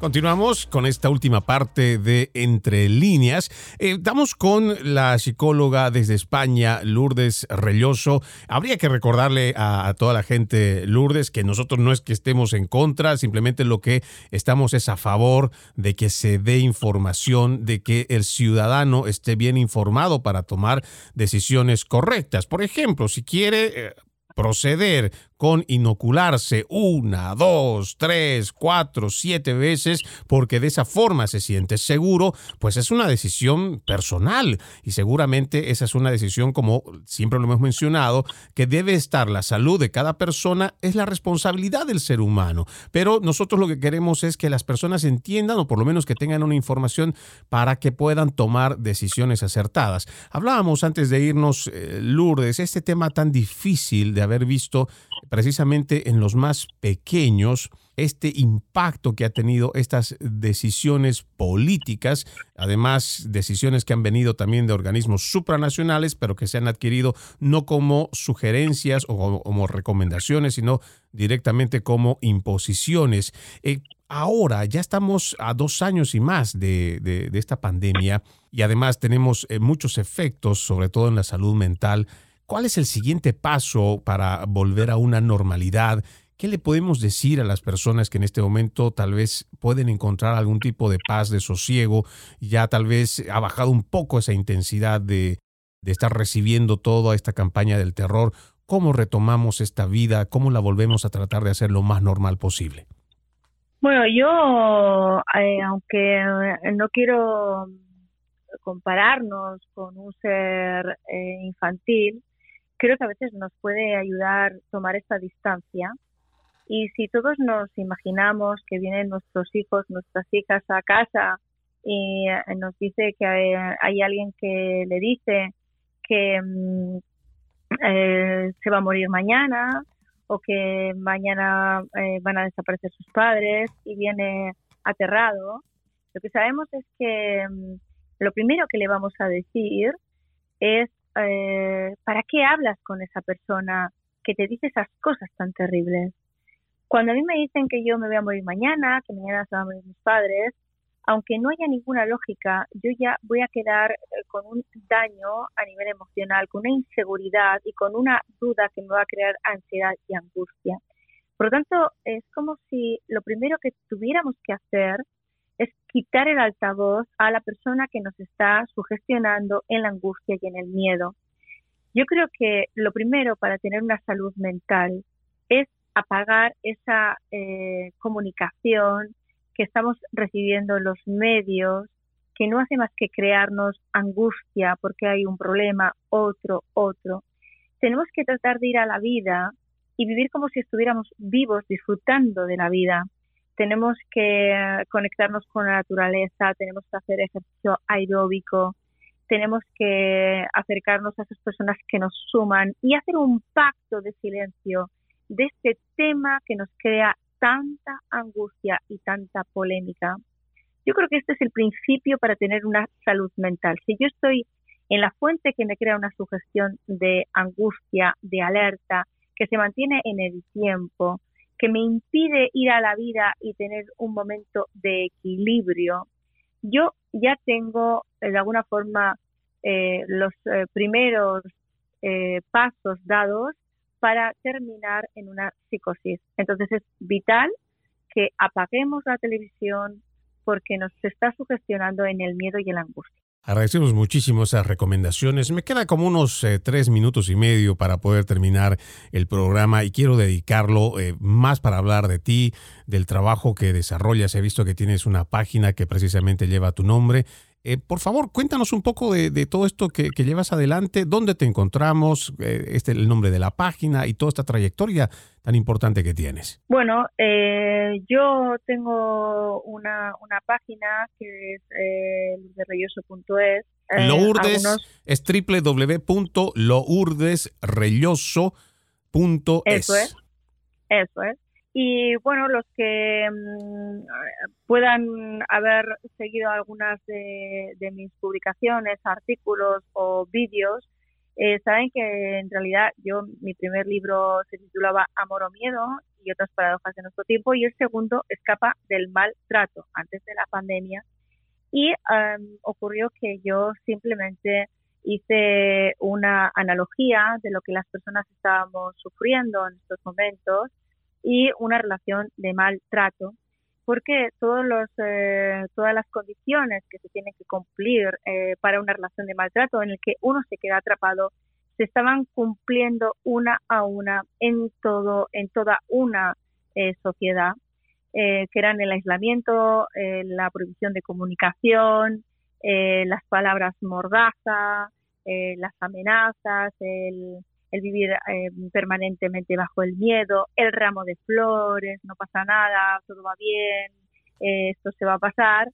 Continuamos con esta última parte de Entre líneas. Estamos eh, con la psicóloga desde España, Lourdes Relloso. Habría que recordarle a, toda la gente, Lourdes, que nosotros no es que estemos en contra, simplemente lo que estamos es a favor de que se dé información, de que el ciudadano esté bien informado para tomar decisiones correctas. Por ejemplo, si quiere... Eh, proceder con inocularse una, dos, tres, cuatro, siete veces, porque de esa forma se siente seguro, pues es una decisión personal y seguramente esa es una decisión, como siempre lo hemos mencionado, que debe estar la salud de cada persona, es la responsabilidad del ser humano. Pero nosotros lo que queremos es que las personas entiendan o por lo menos que tengan una información para que puedan tomar decisiones acertadas. Hablábamos antes de irnos, eh, Lourdes, este tema tan difícil de haber visto precisamente en los más pequeños este impacto que ha tenido estas decisiones políticas, además decisiones que han venido también de organismos supranacionales, pero que se han adquirido no como sugerencias o como recomendaciones, sino directamente como imposiciones. Eh, ahora ya estamos a dos años y más de, esta pandemia y además tenemos eh, muchos efectos, sobre todo en la salud mental ¿Cuál es el siguiente paso para volver a una normalidad? ¿Qué le podemos decir a las personas que en este momento tal vez pueden encontrar algún tipo de paz, de sosiego? Ya tal vez ha bajado un poco esa intensidad de, estar recibiendo toda esta campaña del terror. ¿Cómo retomamos esta vida? ¿Cómo la volvemos a tratar de hacer lo más normal posible? Bueno, yo, eh, aunque no quiero compararnos con un ser eh, infantil, creo que a veces nos puede ayudar tomar esta distancia. Y si todos nos imaginamos que vienen nuestros hijos, nuestras hijas a casa y eh, nos dice que hay, alguien que le dice que mm, eh, se va a morir mañana o que mañana eh, van a desaparecer sus padres y viene aterrado, lo que sabemos es que mm, lo primero que le vamos a decir es eh, ¿para qué hablas con esa persona que te dice esas cosas tan terribles? Cuando a mí me dicen que yo me voy a morir mañana, que mañana se van a morir mis padres, aunque no haya ninguna lógica, yo ya voy a quedar eh, con un daño a nivel emocional, con una inseguridad y con una duda que me va a crear ansiedad y angustia. Por lo tanto, es como si lo primero que tuviéramos que hacer es quitar el altavoz a la persona que nos está sugestionando en la angustia y en el miedo. Yo creo que lo primero para tener una salud mental es apagar esa eh, comunicación que estamos recibiendo en los medios, que no hace más que crearnos angustia porque hay un problema, otro, otro. Tenemos que tratar de ir a la vida y vivir como si estuviéramos vivos, disfrutando de la vida tenemos que conectarnos con la naturaleza, tenemos que hacer ejercicio aeróbico, tenemos que acercarnos a esas personas que nos suman y hacer un pacto de silencio de este tema que nos crea tanta angustia y tanta polémica. Yo creo que este es el principio para tener una salud mental. Si yo estoy en la fuente que me crea una sugestión de angustia, de alerta, que se mantiene en el tiempo, que me impide ir a la vida y tener un momento de equilibrio, yo ya tengo eh, de alguna forma los primeros pasos dados para terminar en una psicosis. Entonces es vital que apaguemos la televisión porque nos está sugestionando en el miedo y la angustia. Agradecemos muchísimo esas recomendaciones. Me queda como unos eh, tres minutos y medio para poder terminar el programa y quiero dedicarlo eh, más para hablar de ti, del trabajo que desarrollas. He visto que tienes una página que precisamente lleva tu nombre. Eh, por favor, cuéntanos un poco de, todo esto que, llevas adelante, dónde te encontramos, eh, este el nombre de la página y toda esta trayectoria tan importante que tienes. Bueno, eh, yo tengo una, una página que es eh, lourdesrelloso.es. Lourdes es www.lourdesrelloso.es. Eso es. Eso es. Y bueno, los que mm, puedan haber seguido algunas de, mis publicaciones, artículos o vídeos, eh, saben que en realidad yo, mi primer libro se titulaba Amor o Miedo y otras paradojas de nuestro tiempo y el segundo Escapa del maltrato antes de la pandemia. Y ocurrió que yo simplemente hice una analogía de lo que las personas estábamos sufriendo en estos momentos y una relación de maltrato, porque todos los, eh, todas las condiciones que se tienen que cumplir eh, para una relación de maltrato en el que uno se queda atrapado se estaban cumpliendo una a una en todo en toda una eh, sociedad que eran el aislamiento la prohibición de comunicación las palabras mordaza las amenazas el el vivir eh, permanentemente bajo el miedo, el ramo de flores, no pasa nada, todo va bien, eh, esto se va a pasar,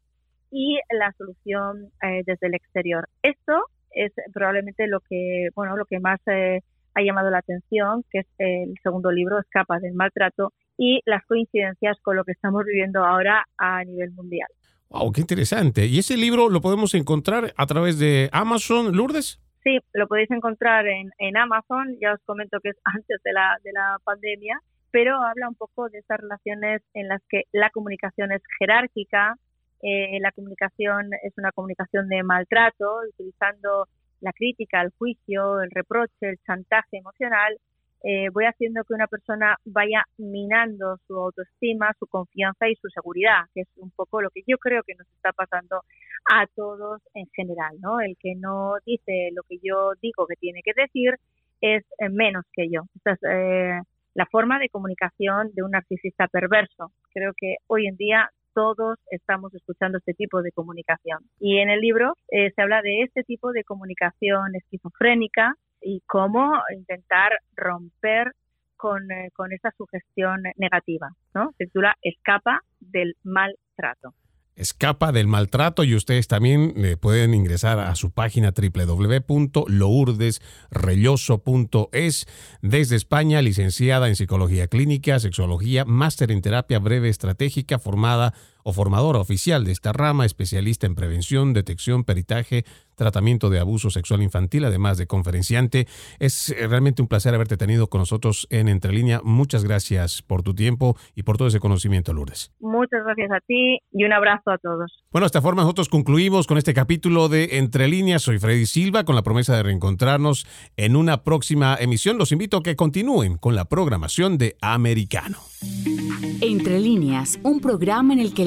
y la solución eh, desde el exterior. Esto es probablemente lo que, bueno, lo que más ha llamado la atención, que es el segundo libro, Escapa del maltrato, y las coincidencias con lo que estamos viviendo ahora a nivel mundial. Wow, qué interesante. ¿Y ese libro lo podemos encontrar a través de Amazon, Lourdes? Sí, lo podéis encontrar en, en Amazon, ya os comento que es *laughs* antes de la, de la pandemia, pero habla un poco de estas relaciones en las que la comunicación es jerárquica, eh, la comunicación es una comunicación de maltrato, utilizando la crítica, el juicio, el reproche, el chantaje emocional eh, voy haciendo que una persona vaya minando su autoestima, su confianza y su seguridad, que es un poco lo que yo creo que nos está pasando a todos en general, ¿no? El que no dice lo que yo digo que tiene que decir es eh, menos que yo. Esta es eh, la forma de comunicación de un narcisista perverso. Creo que hoy en día todos estamos escuchando este tipo de comunicación. Y en el libro se habla de este tipo de comunicación esquizofrénica y cómo intentar romper con, eh, con esa sugestión negativa, ¿no? Se titula Escapa del maltrato escapa del maltrato y ustedes también eh, pueden ingresar a su página www.lourdesrelloso.es desde España, licenciada en psicología clínica, sexología, máster en terapia breve estratégica, formada o formadora oficial de esta rama, especialista en prevención, detección, peritaje, tratamiento de abuso sexual infantil, además de conferenciante. Es eh, realmente un placer haberte tenido con nosotros en Entre Línea. Muchas gracias por tu tiempo y por todo ese conocimiento, Lourdes. Muchas gracias a ti y un abrazo a todos. Bueno, de esta forma nosotros concluimos con este capítulo de Entre Líneas. Soy Freddy Silva con la promesa de reencontrarnos en una próxima emisión. Los invito a que continúen con la programación de Americano. Entre líneas, un programa en el que